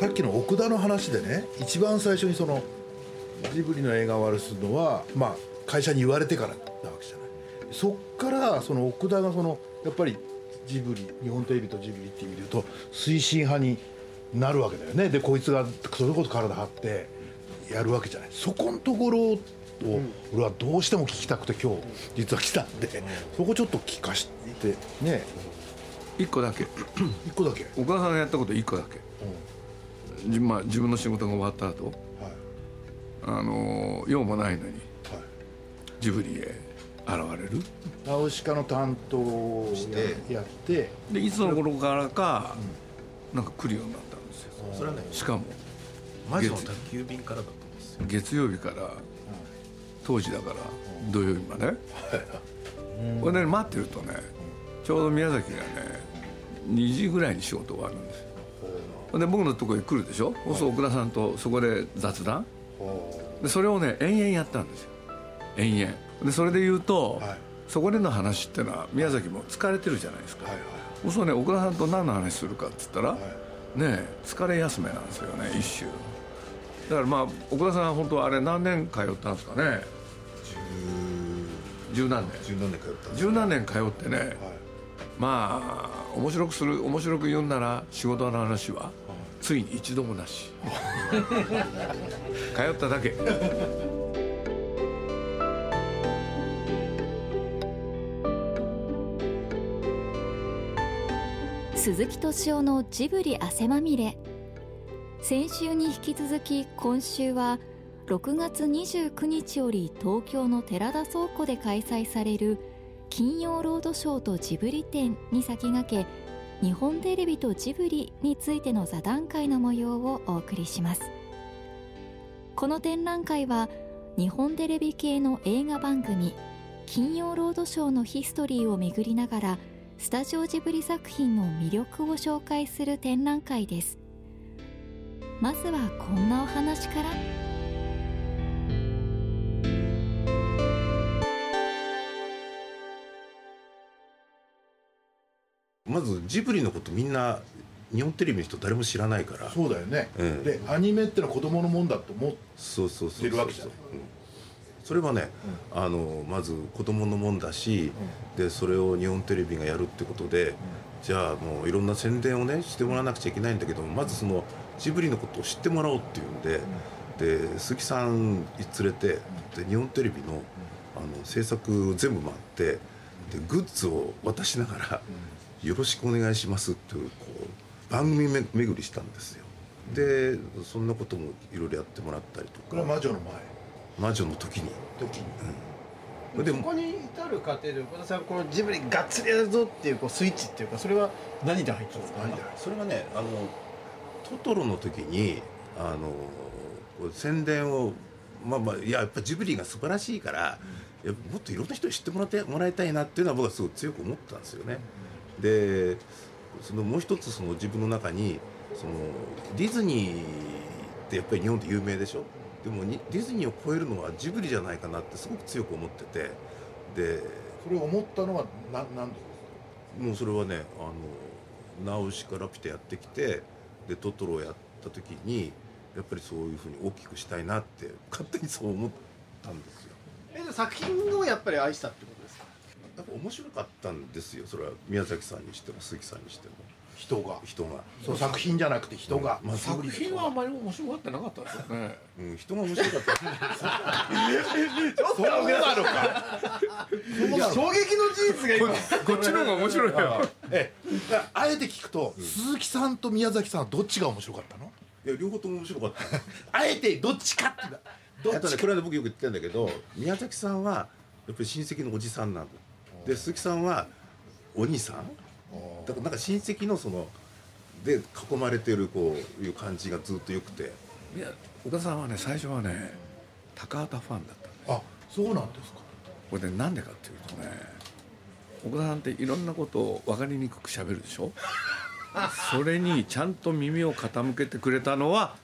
さっきの奥田の話でね一番最初にそのジブリの映画を悪すのはまあ会社に言われてからなわけじゃない。そっからその奥田がそのやっぱりジブリ日本テレビとジブリっていう意味で言うと推進派になるわけだよね。でこいつがそれこそ体張ってやるわけじゃない。そこのところを俺はどうしても聞きたくて今日実は来たんでそこちょっと聞かしてね。一個だけ。一個だけ。岡田さんがやったこと一個だけ、じまあ、自分の仕事が終わった後はい。あの用もないのにはい。ジブリへ現れる。ナウシカの担当をして。やって。でいつの頃からか、なんか来るようになったんですよ。それはねしかも魔女の宅急便からだったんですよ。月曜日から当時だから土曜日まで。これで待ってるとねちょうど宮崎がね2時ぐらいに仕事終わるんですよで僕のところへ来るでしょ？そうすると奥田さんとそこで雑談。でそれをね延々やったんですよ。延々。でそれで言うと、はい。そこでの話ってのは宮崎も疲れてるじゃないですか、はいはい。そうね奥田さんと何の話するかっつったら、ねえ疲れ休めなんですよね一週だからまあ奥田さんは本当はあれ何年通ったんですかね？十。何年。十何年通ったんです十何年通ってね、まあ面白くする面白く言うんなら仕事の話はついに一度もなし。通っただけ。鈴木敏夫のジブリ汗まみれ。先週に引き続き今週は6月29日より東京の寺田倉庫で開催される金曜ロードショーとジブリ展に先駆け日本テレビとジブリについての座談会の模様をお送りします。この展覧会は日本テレビ系の映画番組金曜ロードショーのヒストリーを巡りながらスタジオジブリ作品の魅力を紹介する展覧会です。まずはこんなお話から。まずジブリのことみんな日本テレビの人誰も知らないから。そうだよね、うん。でアニメってのは子供のもんだと思ってそうそうそうそう出るわけじゃん。うんそれはね、あのまず子供のもんだし、でそれを日本テレビがやるってことで、じゃあもういろんな宣伝をねしてもらわなくちゃいけないんだけどまずそのジブリのことを知ってもらおうっていうんで、で鈴木さん連れてで日本テレビのあの制作全部回ってでグッズを渡しながら「よろしくお願いします」っていうこう番組め巡りしたんですよ。でそんなこともいろいろやってもらったりとこれはか魔女の前？魔女の時に。時に、でもそこに至る過程で岡田さんこのジブリがっつりやるぞっていうこうスイッチっていうかそれは何で入ったんですか？何だよそれがねあのトトロの時にあのこう宣伝をまあまあいややっぱジブリが素晴らしいから、いやもっといろんな人に知ってもらってもらいたいなっていうのは僕はすごく強く思ったんですよね。でそのもう一つその自分の中にそのディズニーってやっぱり日本で有名でしょ？でもにディズニーを超えるのはジブリじゃないかなってすごく強く思ってて。でそれを思ったのはななんでもうそれはねあのナウシカラピュタやってきてでトトロをやった時にやっぱりそういうふうに大きくしたいなって勝手にそう思ったんですよ。えで作品をやっぱり愛したってこやっぱ面白かったんですよ。それは宮崎さんにしても鈴木さんにしても。人が。人が、そう作品じゃなくて人が、まあ、作品はあまり面白がってなかったですよね。うん、人が面白かった。そうなのか。いや衝撃の事実が今。こっちの方が面白いよ。えあえて聞くと、鈴木さんと宮崎さんはどっちが面白かったの？いや両方とも面白かった。あえてどっちかってどあとねっちか。これは僕よく言ってるんだけど宮崎さんはやっぱり親戚のおじさんなので鈴木さんはお兄さん？だからなんか親戚のそので囲まれてるこういう感じがずっと良くて。いや岡田さんはね最初はね高畑ファンだったんです。あそうなんですか。これでなんでかっていうとね岡田さんっていろんなことを分かりにくく喋るでしょ？それにちゃんと耳を傾けてくれたのは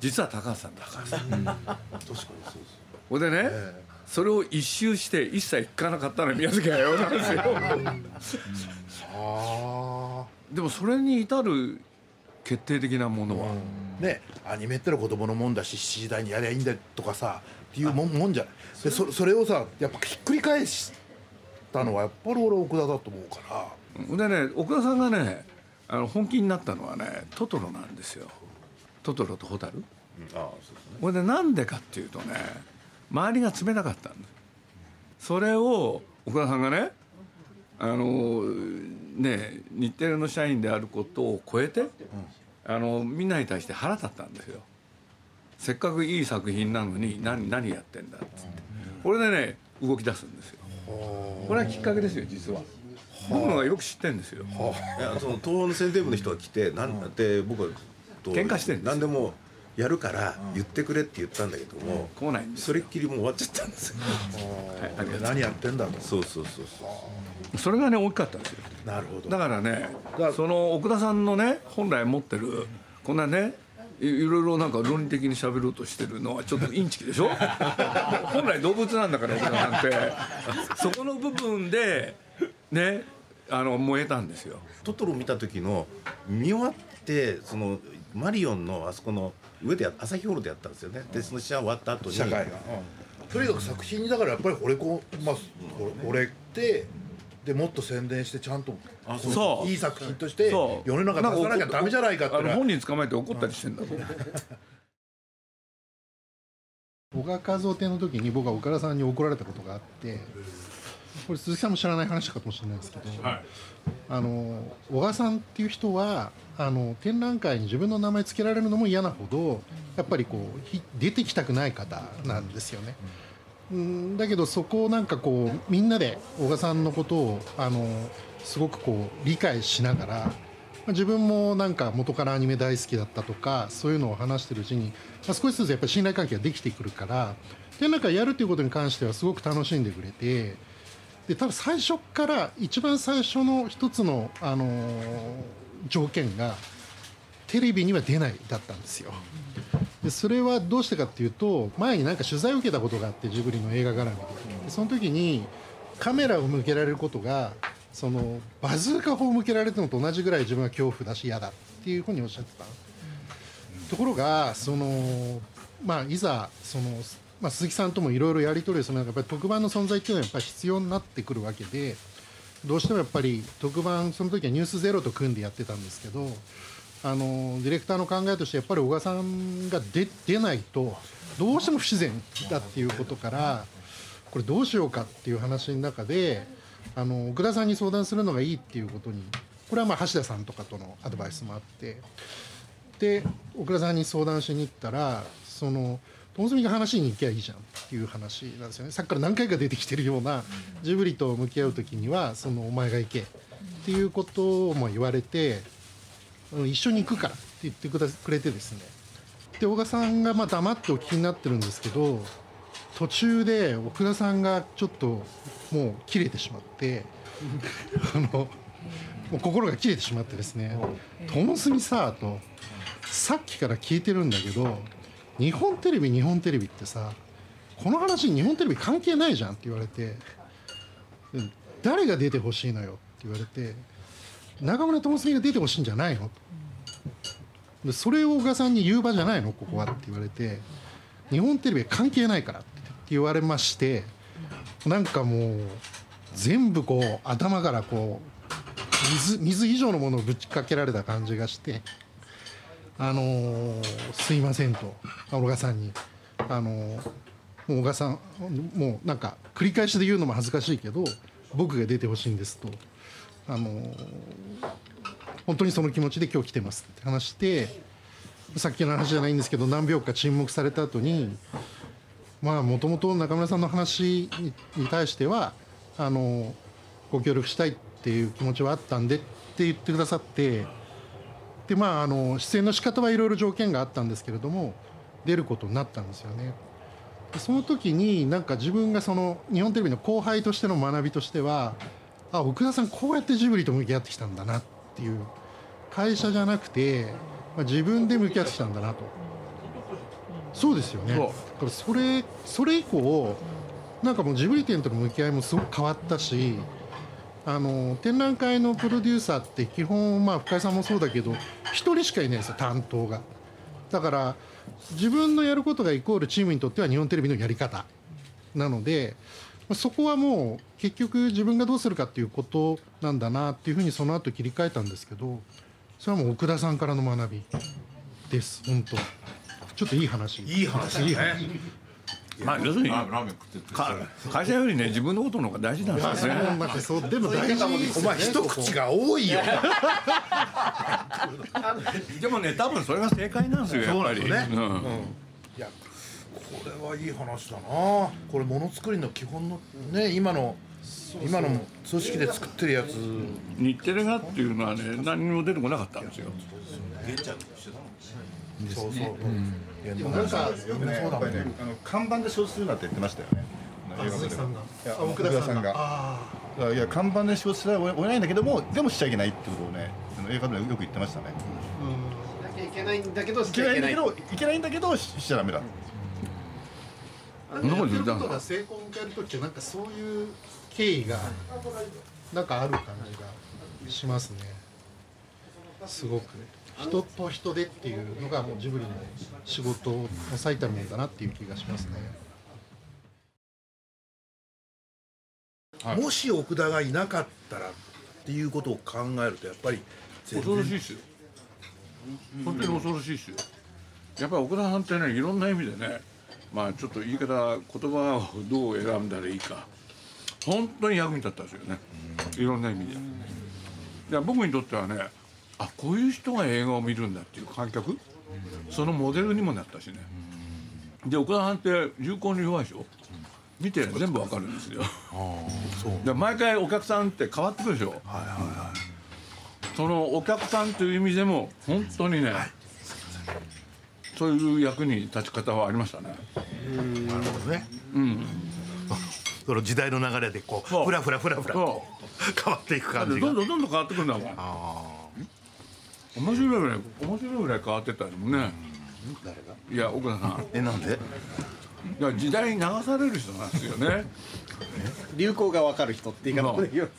実は高橋さんだから確かにそうですほんでね、それを一周して一切聞かなかったのは宮崎駿なんですよ。あでもそれに至る決定的なものは、ねアニメってのは子供のもんだし7時台にやりゃいいんだとかさっていうもんもんじゃない。でそそれをさやっぱひっくり返したのはやっぱり俺は奥田だと思うから。でね奥田さんがねあの本気になったのはねトトロなんですよ。トトロとホタル。うん。ああそうですね。これでなんでかっていうとね周りが冷たかったんですそれを奥田さんがねあのね日テレの社員であることを超えて、あのみんなに対して腹立ったんですよ。せっかくいい作品なのに何何やってんだっつって。これでね動き出すんですよ。これはきっかけですよ実は。僕のがよく知ってんですよ。いやその東宝の宣伝部の人が来てなんで僕はと喧嘩してんです何でもやるから言ってくれって言ったんだけども、来ないんそれっきりもう終わっちゃったんですよ。はい何やってんだと。そうそうそうそう。それがね大きかったんですよ。なるほど。だからねその奥田さんのね本来持ってるこんなねいいろいろなんか論理的に喋ろうとしてるのはちょっとインチキでしょ？本来動物なんだから奥田さんって。そこの部分でねあの燃えたんですよ。トトロ見た時の見終わってそのマリオンのあそこの上でや朝日ホールでやったんですよね。でその試合終わった後に社会が、とにかく作品にだからやっぱり惚れ込まあ惚れてでもっと宣伝してちゃんとあそう。いい作品として世の中出さなきゃダメじゃないかって本人捕まえて怒ったりしてんだ。ぞ小川和夫展の時に僕は岡田さんに怒られたことがあってこれ鈴木さんも知らない話かもしれないですけど、あの小川さんっていう人はあの展覧会に自分の名前付けられるのも嫌なほどやっぱりこうひ出てきたくない方なんですよね。うんだけどそこをなんかこうみんなで小川さんのことをあのすごくこう理解しながらまあ自分もなんか元からアニメ大好きだったとかそういうのを話してるうちに、まあ、少しずつやっぱり信頼関係ができてくるから展覧会やるっていうことに関してはすごく楽しんでくれてでただ最初から一番最初の一つの、あのー条件がテレビには出ないだったんですよ。でそれはどうしてかっていうと前になんか取材を受けたことがあってジブリの映画絡みででその時にカメラを向けられることがそのバズーカ砲を向けられてるのと同じぐらい自分は恐怖だし嫌だっていうふうにおっしゃってたところがそのまあいざその、まあ、鈴木さんともいろいろやり取りをする中やっぱり特番の存在っていうのはやっぱり必要になってくるわけでどうしてもやっぱり特番その時は「ニュースゼロと組んでやってたんですけどあのディレクターの考えとしてやっぱり小川さんが出出ないとどうしても不自然だっていうことからこれどうしようかっていう話の中であの奥田さんに相談するのがいいっていうことにこれはまあ橋田さんとかとのアドバイスもあってで奥田さんに相談しに行ったらその友澄が話に行きゃいいじゃんっていう話なんですよね。さっきから何回か出てきてるようなジブリと向き合う時にはそのお前が行けっていうことも言われてうん一緒に行くからって言ってくだくれてですね。で小川さんがまあ黙ってお聞きになってるんですけど途中で奥田さんがちょっともう切れてしまってあのもう心が切れてしまってですね「友澄さ」と「さっきから聞いてるんだけど日本テレビ日本テレビってさこの話日本テレビ関係ないじゃん」って言われて「誰が出てほしいのよ」って言われて「中村智澄が出てほしいんじゃないの?」と。でそれを小川さんに言う場じゃないの？ここはって言われて日本テレビは関係ないからって言われましてなんかもう全部こう頭からこう水水以上のものをぶちかけられた感じがしてあのーすいませんと。小川さんに。あのーもう小川さんもうなんか繰り返しで言うのも恥ずかしいけど僕が出てほしいんですと。あのー本当にその気持ちで今日来てますって話してさっきの話じゃないんですけど何秒か沈黙された後にまあもともと中村さんの話にに対してはあのご協力したいっていう気持ちはあったんでって言ってくださってでまああの出演の仕方はいろいろ条件があったんですけれども出ることになったんですよね。でその時になんか自分がその日本テレビの後輩としての学びとしてはあ奥田さんこうやってジブリと向き合ってきたんだなっていう会社じゃなくて、まあ、自分で向き合ってきたんだなと。そうですよね。だからそれそれ以降なんかもうジブリ店との向き合いもすごく変わったしあの展覧会のプロデューサーって基本まあ深井さんもそうだけど1人しかいないんですよ担当が。だから自分のやることがイコールチームにとっては日本テレビのやり方。なのでそこはもう結局自分がどうするかっていうことなんだなっていうふうにその後切り替えたんですけどそれはもう奥田さんからの学びです本当。ちょっといい話。いい話いい話まあ要するにラーメン食って会社よりね自分のことの方が大事なんですよ。ねまあそうでも大事。ですお前一口が多いよ。でもね多分それが正解なんですよやっぱり。そうなんですよね。うん。いやこれはいい話だな。これものづくりの基本のね今の今の組織で作ってるやつ。日テレがっていうのはね何にも出てこなかったんですよ。そうそう、でもなんかよくねそうだもんねあの看板で消するなって言ってましたよね。映画いやあ奥田さんが。が。いやいや看板で仕事すらおないんだけどもでもしちゃいけないってことをねあの映画でよく言ってましたね。なきゃいけないん。だけどしいちゃいけないいんだけどいけないんだけどししちゃダメだ。あのやってることが成功を迎える時ってなんかそういう経緯がなんかある感じがしますね。すごく人と人でっていうのがもうジブリの仕事の最たるものだなっていう気がしますね。もし奥田がいなかったらっていうことを考えるとやっぱり恐ろしいですよ。本当に恐ろしいですよ。やっぱり奥田さんってねいろんな意味でねまあちょっと言い方言葉をどう選んだらいいか。本当に役に立ったんですよね。いろんな意味で。で僕にとってはねあこういう人が映画を見るんだっていう観客？そのモデルにもなったしね。で奥田さんって流行に弱いでしょ？見て全部わかるんですよ。で毎回お客さんって変わってくるでしょ？そのお客さんという意味でも本当にね、そういう役に立ち方はありましたね。なるほどね。うん。その時代の流れでこそう。うふらふらふらふらと変わっていく感じが。どんどんどんどん変わってくるんだもん。面白いぐらい面白いぐらい変わってったよね。いや奥田さん、えなんで？いや時代に流される人なんですよね。流行が分かる人って言い方で言う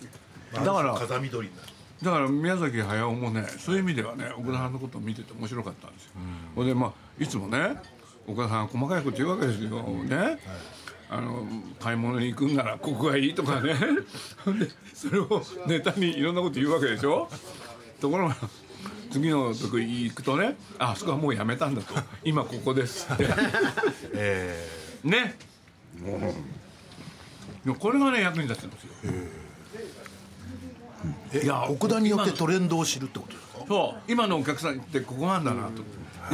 だから風見鶏になるだから宮崎駿もねそういう意味ではね奥田さんのことを見てて面白かったんですよ。ほ、んでまあいつもね岡田さん細かいこと言うわけですよね。あの買い物に行くんならここがいいとかねほんでそれをネタにいろんなこと言うわけでしょところが次のとこ行くとねああそこはもうやめたんだと。今ここですって。えね。いやこれがね役に立つんですよ。ーえ。いや奥田によってトレンドを知るってことですか？そう。今のお客さんってここなんだなと、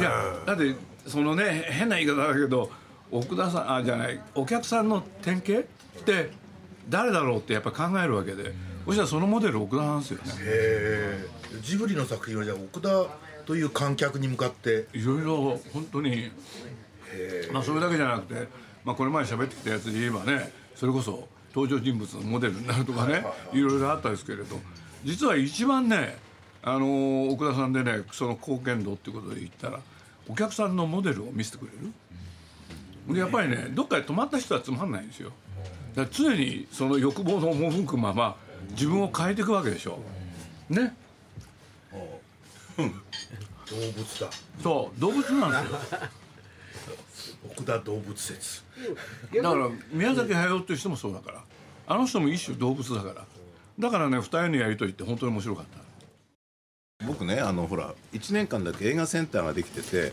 いやだってそのね変な言い方だけど奥田さんあじゃないお客さんの典型って誰だろうってやっぱ考えるわけでそしたらそのモデル奥田なんですよね。え。ージブリの作品はじゃあ奥田という観客に向かって。いろいろ本当にまあそれだけじゃなくて、まあ、これまで喋ってきたやつで言えばねそれこそ登場人物のモデルになるとかねいろいろあったですけれど実は一番ねあのー奥田さんでねその貢献度っていうことで言ったらお客さんのモデルを見せてくれる。でやっぱりねどっかで止まった人はつまんないんですよ。だから常にその欲望の赴くまま自分を変えていくわけでしょ。ね。動物だ。そう。動物なんですよ。奥田動物説。だから宮崎駿っていう人もそうだから。あの人も一種動物だから。だからね二人のやりとりって本当に面白かった。僕ねあのほら1年間だけ映画センターができてて、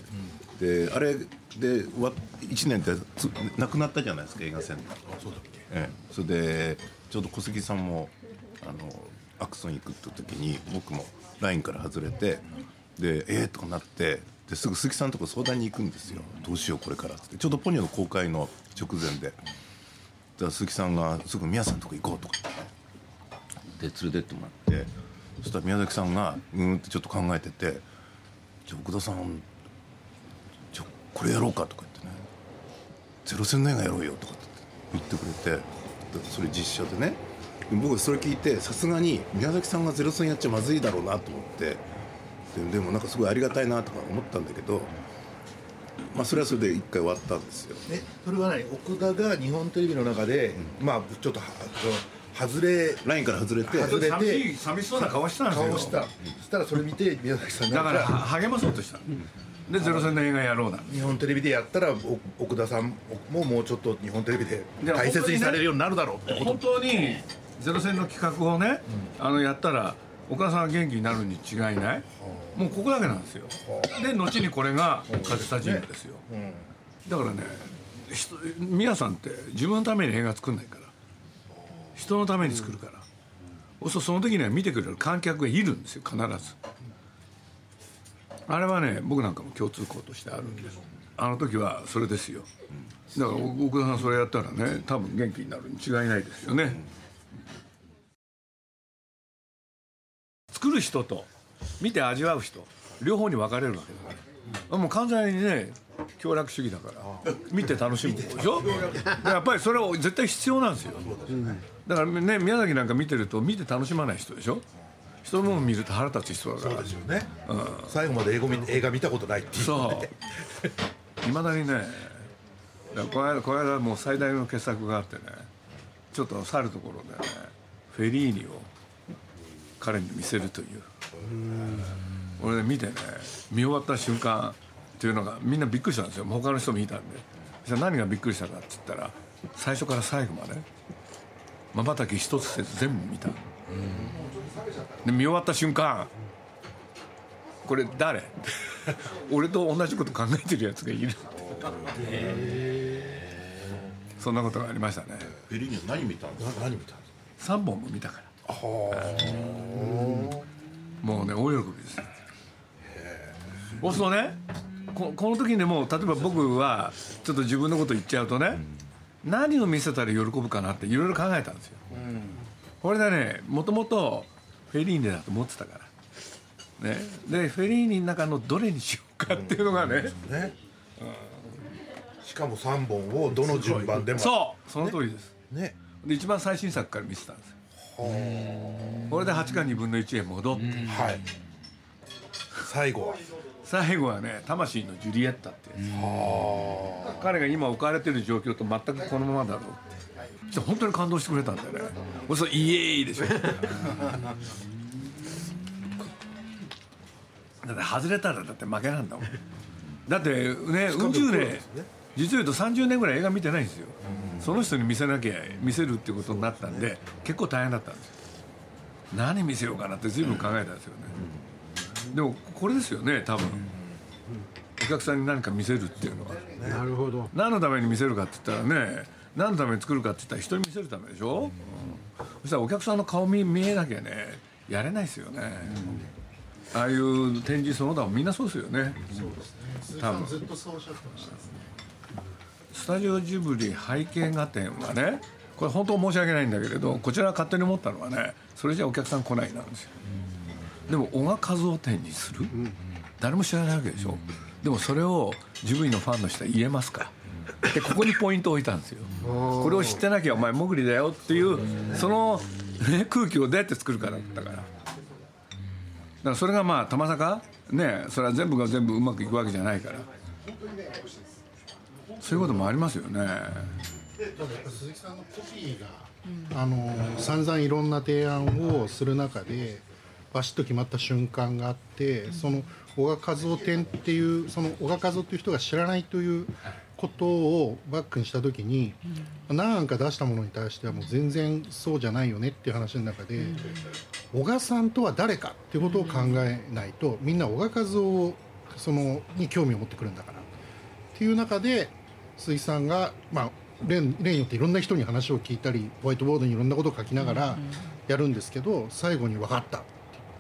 であれでわ1年ってつなくなったじゃないですか映画センター。そうだっけ。ええ、それでちょうど小杉さんもあのアクソン行くって時に僕もラインから外れてでええとかなってですぐ鈴木さんのとこ相談に行くんですよ。どうしようこれからって。ちょうどポニョの公開の直前で。だ鈴木さんがすぐ宮さんのとこ行こうとか。言ってで連れてってもらって。そしたら宮崎さんがうーんってちょっと考えてて「じゃあ奥田さんじゃあこれやろうか」とか言ってね「ゼロ戦の映画やろうよ」とかって言ってくれてでそれ実写でねで僕それ聞いてさすがに宮崎さんがゼロ戦やっちゃまずいだろうなと思ってででもなんかすごいありがたいなとか思ったんだけどまあそれはそれで一回終わったんですよ。えそれは何？奥田が日本テレビの中で、まあちょっとはその外れラインから外れて外れ寂してい寂しそうな顔してたんですよ。顔した。そしたらそれ見て宮崎さんがだからは励まそうとした。でゼロ戦の映画やろうなん日本テレビでやったらお奥田さんももうちょっと日本テレビでで大切にされるようになるだろうってこと。本当にゼロ戦の企画をね、あのやったら岡田さんが元気になるに違いない。もうここだけなんですよ。で後にこれが勝田ジムですよ、だからね人宮さんって自分のために映画作んないから。人のために作るから、そうするとその時には見てくれる。観客がいるんですよ必ず。あれはね僕なんかも共通項としてあるんです。あの時はそれですよ。だから奥田さんそれやったらね多分元気になるに違いないですよね作る人と見て味わう人両方に分かれるわけだから。もう完全にね協楽主義だから。見て楽しむ方でしょ？でやっぱりそれは絶対必要なんですよ。だからね宮崎なんか見てると見て楽しまない人でしょ？人のもの見ると腹立つ人だから。そうですよね、最後まで英語見映画見たことないっていう。そう。いまだにねこの間この間もう最大の傑作があってねちょっと去るところでねフェリーニを彼に見せるという。俺ね見てね見終わった瞬間っていうのがみんなびっくりしたんですよ。他の人もいたんで。そしたら何がびっくりしたかって言ったら最初から最後までまばたき一つせず全部見た。で見終わった瞬間これ誰？俺と同じこと考えてるやつがいる。ってそんなことがありましたね。フェリーニは何見たんですか？何見たんです3本も見たから。もうね大喜びですそうするとねここの時にもう例えば僕はちょっと自分のこと言っちゃうとね、何を見せたら喜ぶかなっていろいろ考えたんですよ、これでねもともとフェリーニだと思ってたから。ね。でフェリーニの中のどれにしようかっていうのがね、ね、しかも3本をどの順番でもそうその通りです、ね。で一番最新作から見せたんですよ。これで8か2分の1へ戻って、はい。最後は。最後はね魂のジュリエッタってやつ。彼が今置かれてる状況と全くこのままだろうって。本当に感動してくれたんだよね。俺それイエーイでしょ。だって外れたらだって負けなんだもん。だってね宇宙で実を言うと30年ぐらい映画見てないんですよ。その人に見せなきゃ見せるっていうことになったんで結構大変だったんですよ。何見せようかなって随分考えたんですよね。でもこれですよね多分。お客さんに何か見せるっていうのは。なるほど。何のために見せるかって言ったらね何のために作るかって言ったら人に見せるためでしょ、うんそしたらお客さんの顔見見えなきゃねやれないですよね、ああいう展示その他もみんなそうですよね。多分。ずっとそうおっしゃってましたスタジオジブリ背景画展はねこれ本当申し訳ないんだけれどこちらが勝手に思ったのはねそれじゃお客さん来ないなんですよ。でも小賀和夫展にする？誰も知らないわけでしょ？でもそれをジブリのファンの人は言えますかでここにポイントを置いたんですよ。これを知ってなきゃお前モグリだよっていうその、ね、空気をどうやって作るかだったから。だからそれがまあたまさかねそれは全部が全部うまくいくわけじゃないから。そういうこともありますよね。鈴木さんのコピーが、あの散々いろんな提案をする中でバシッと決まった瞬間があってその小賀和夫展っていうその小賀和夫っていう人が知らないということをバックにした時に何か出したものに対してはもう全然そうじゃないよねっていう話の中で小賀さんとは誰かっていうことを考えないとみんな小賀和夫そのに興味を持ってくるんだからっていう中で鈴木さんがまあ例例によっていろんな人に話を聞いたりホワイトボードにいろんなことを書きながらやるんですけど最後に「分かった」っ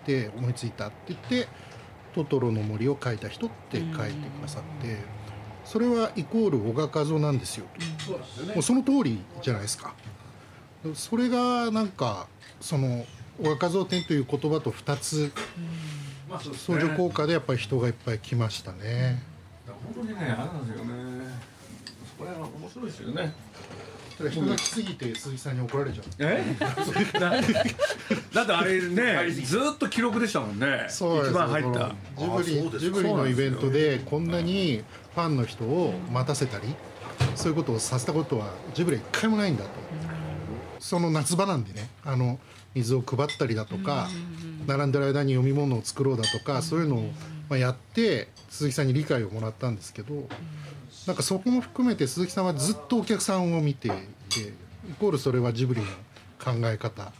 て言って思いついたって言って「トトロの森を書いた人」って書いてくださってそれはイコール小賀和夫なんですよと。もうその通りじゃないですか。それがなんかその小賀和夫展という言葉と2つ相乗効果でやっぱり人がいっぱい来ましたね。本当にねあれなんですよねこれは面白いですよね。人が来すぎて鈴木さんに怒られちゃう。え？だってあれねずっと記録でしたもんね。そうです。一番入った。ジブリジブリのイベントでこんなにファンの人を待たせたりそういうことをさせたことはジブリは一回もないんだと。その夏場なんでねあの水を配ったりだとか並んでる間に読み物を作ろうだとかそういうのをまあやって鈴木さんに理解をもらったんですけどなんかそこも含めて鈴木さんはずっとお客さんを見ていてイコールそれはジブリの考え方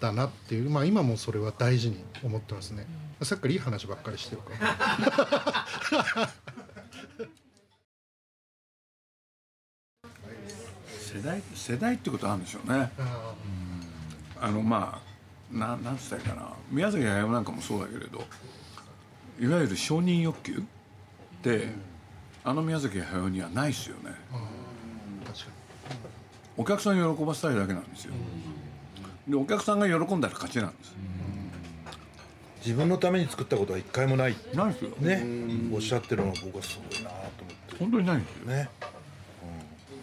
だなっていうまあ今もそれは大事に思ってますね。さっきからいい話ばっかりしてるから。世代世代ってことあるんでしょうね。あのまあななんつったらいいかな。宮崎駿なんかもそうだけれどいわゆる承認欲求って、あの宮崎駿にはないですよね。確かお客さんを喜ばせたいだけなんですよ。でお客さんが喜んだら勝ちなんです。自分のために作ったことは一回もない。ないですよ。ね。おっしゃってるのは僕はすごいなと思って。本当にないんですよ。ね。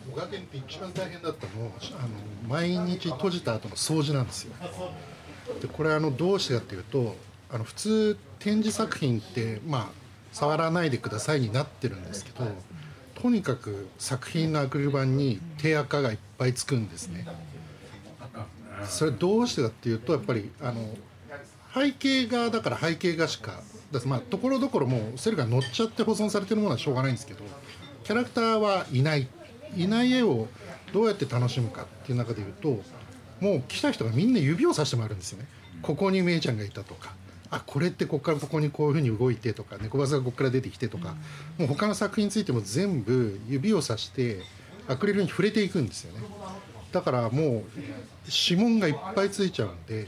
に小賀店って一番大変だったのあの毎日閉じた後の掃除なんですよ。でこれあのどうしてかっていうとあの普通展示作品ってまあ触らないでくださいになってるんですけどとにかく作品のアクリル板に手垢がいっぱいつくんですね。それどうしてかっていうとやっぱりあの背景画だから背景画しかだまあところどころもうセルが乗っちゃって保存されてるものはしょうがないんですけどキャラクターはいない。いない絵をどうやって楽しむかっていう中でいうともう来た人がみんな指をさしてもらうんですよね。ここにめいちゃんがいたとかあこれってここからここにこういうふうに動いてとか猫バスがここから出てきてとか、もう他の作品についても全部指をさしてアクリルに触れていくんですよね。だからもう指紋がいっぱいついちゃうんで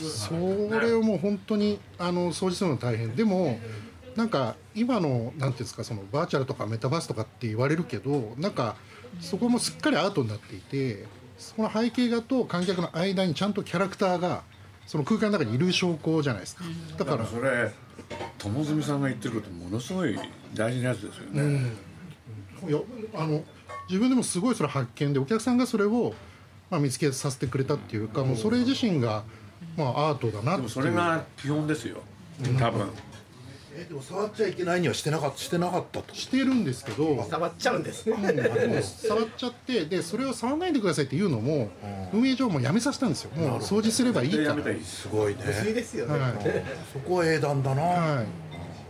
それをもう本当にあの掃除するの大変。でもなんか今のなんていうんですかそのバーチャルとかメタバースとかって言われるけどなんかそこもすっかりアートになっていてその背景画と観客の間にちゃんとキャラクターがその空間の中にいる証拠じゃないですか。だから。それ友住さんが言ってることものすごい大事なやつですよね、いやあの自分でもすごいそれ発見でお客さんがそれを、まあ、見つけさせてくれたっていうかもうそれ自身が、まあ、アートだなっていう。でもそれが基本ですよ。多分、えでも触っちゃいけないにはしてなかったしてなかったと。してるんですけど触っちゃうんですね。もう 触っちゃってでそれを触らないでくださいっていうのも運営上もうやめさせたんですよ。もう掃除すればいいか。らやめたらい。いですすごいね。ですよね、はいそこは英断だな、はい。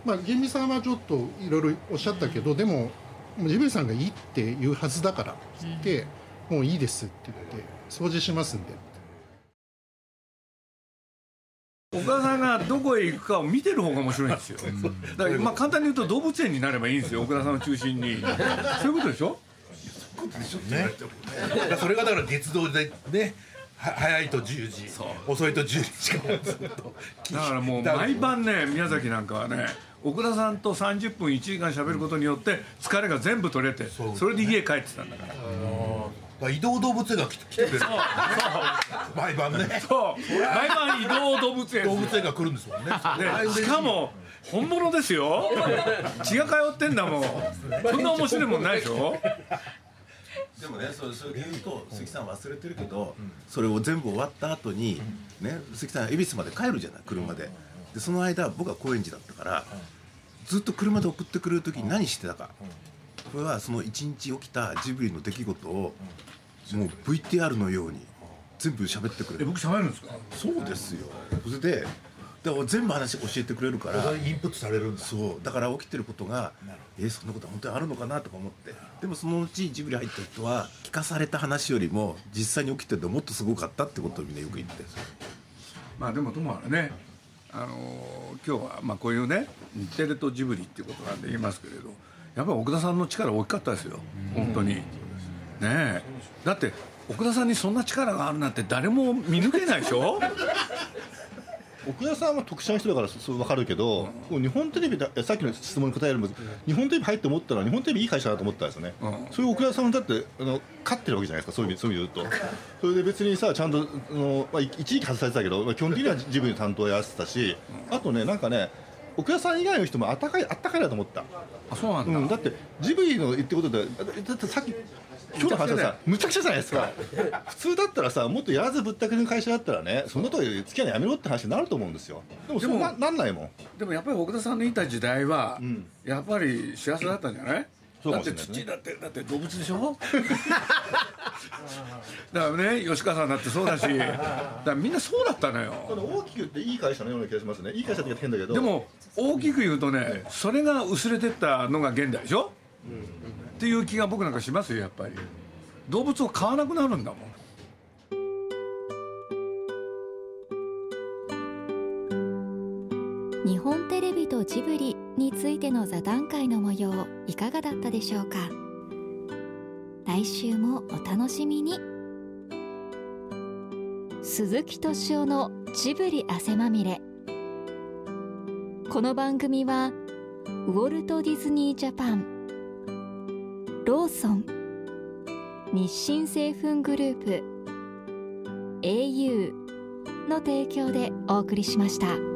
まあ厳美さんはちょっといろいろおっしゃったけどでももうジブリさんがいいって言うはずだからって言って、もういいですって言って掃除しますんで岡田さんがどこへ行くかを見てる方が面白いんですよ。だからまあ簡単に言うと動物園になればいいんですよ。岡田さんを中心に。そういうことでしょ？ね、だからそれがだから鉄道でねは早いと10時。遅いと10時しかずっとだからもう毎晩ね宮崎なんかはね奥田さんと30分1時間喋ることによって疲れが全部取れてそれで家帰ってたんだから移動動物園が来て来てくれる。毎晩ね。そう。毎晩移動動物園動物園が来るんですもんね。でしかも本物ですよ。血が通ってんだもん。そんな面白いもんないでしょでもねそれそれで言うと鈴木さん忘れてるけど、それを全部終わった後に、ね鈴木さん恵比寿まで帰るじゃない車で。でその間僕は高円寺だったからずっと車で送ってくれる時に何してたか、これはその一日起きたジブリの出来事をもう VTR のように全部喋ってくれる。え僕喋るんですか？そうですよ。それでだから全部話教えてくれるから。インプットされるんだ。そう。だから起きてることがえーそんなこと本当にあるのかなとか思って。でもそのうちジブリ入った人は聞かされた話よりも実際に起きてるのもっとすごかったってことをみんなよく言って。まあでもともあれねあのー今日はまあこういうね日テレとジブリっていうことなんで言いますけれどやっぱり奥田さんの力大きかったですよ。本当に。ね。え。だって奥田さんにそんな力があるなんて誰も見抜けないでしょ？奥田さんは特殊な人だからそう分かるけど、もう日本テレビださっきの質問に答えるのも日本テレビ入って思ったら日本テレビいい会社だと思ったんですよね、うん。そういう奥田さんだってあの勝ってるわけじゃないですかそういう意味そういう意味で言うと。それで別にさちゃんとあの、まあ、い一時期外されてたけど、まあ、基本的にはジブリの担当をやらせてたし、あとねなんかね奥田さん以外の人もあったかいあったかいなと思った、あそうなんだ、うん、だってジブリの言ってることでだだってさっき今日の話はさむちゃくちゃじゃないですか。普通だったらさもっとやらずぶったくりの会社だったらねそんなとこで付き合いのやめろって話になると思うんですよ。でもそうななんないもん。でもやっぱり奥田さんのいた時代は、ん。やっぱり幸せだったんじゃない？だって土だってだって動物でしょ？だからね吉川さんだってそうだし だからみんなそうだったのよ。大きく言っていい会社のような気がしますね。いい会社って変だけど。でも大きく言うとねそれが薄れてったのが現代でしょ、っていう気が僕なんかしますよやっぱり。動物を飼わなくなるんだもん。日本テレビとジブリについての座談会の模様いかがだったでしょうか？来週もお楽しみに。鈴木敏夫のジブリ汗まみれ。この番組はウォルト・ディズニー・ジャパンローソン日清製粉グループ au の提供でお送りしました。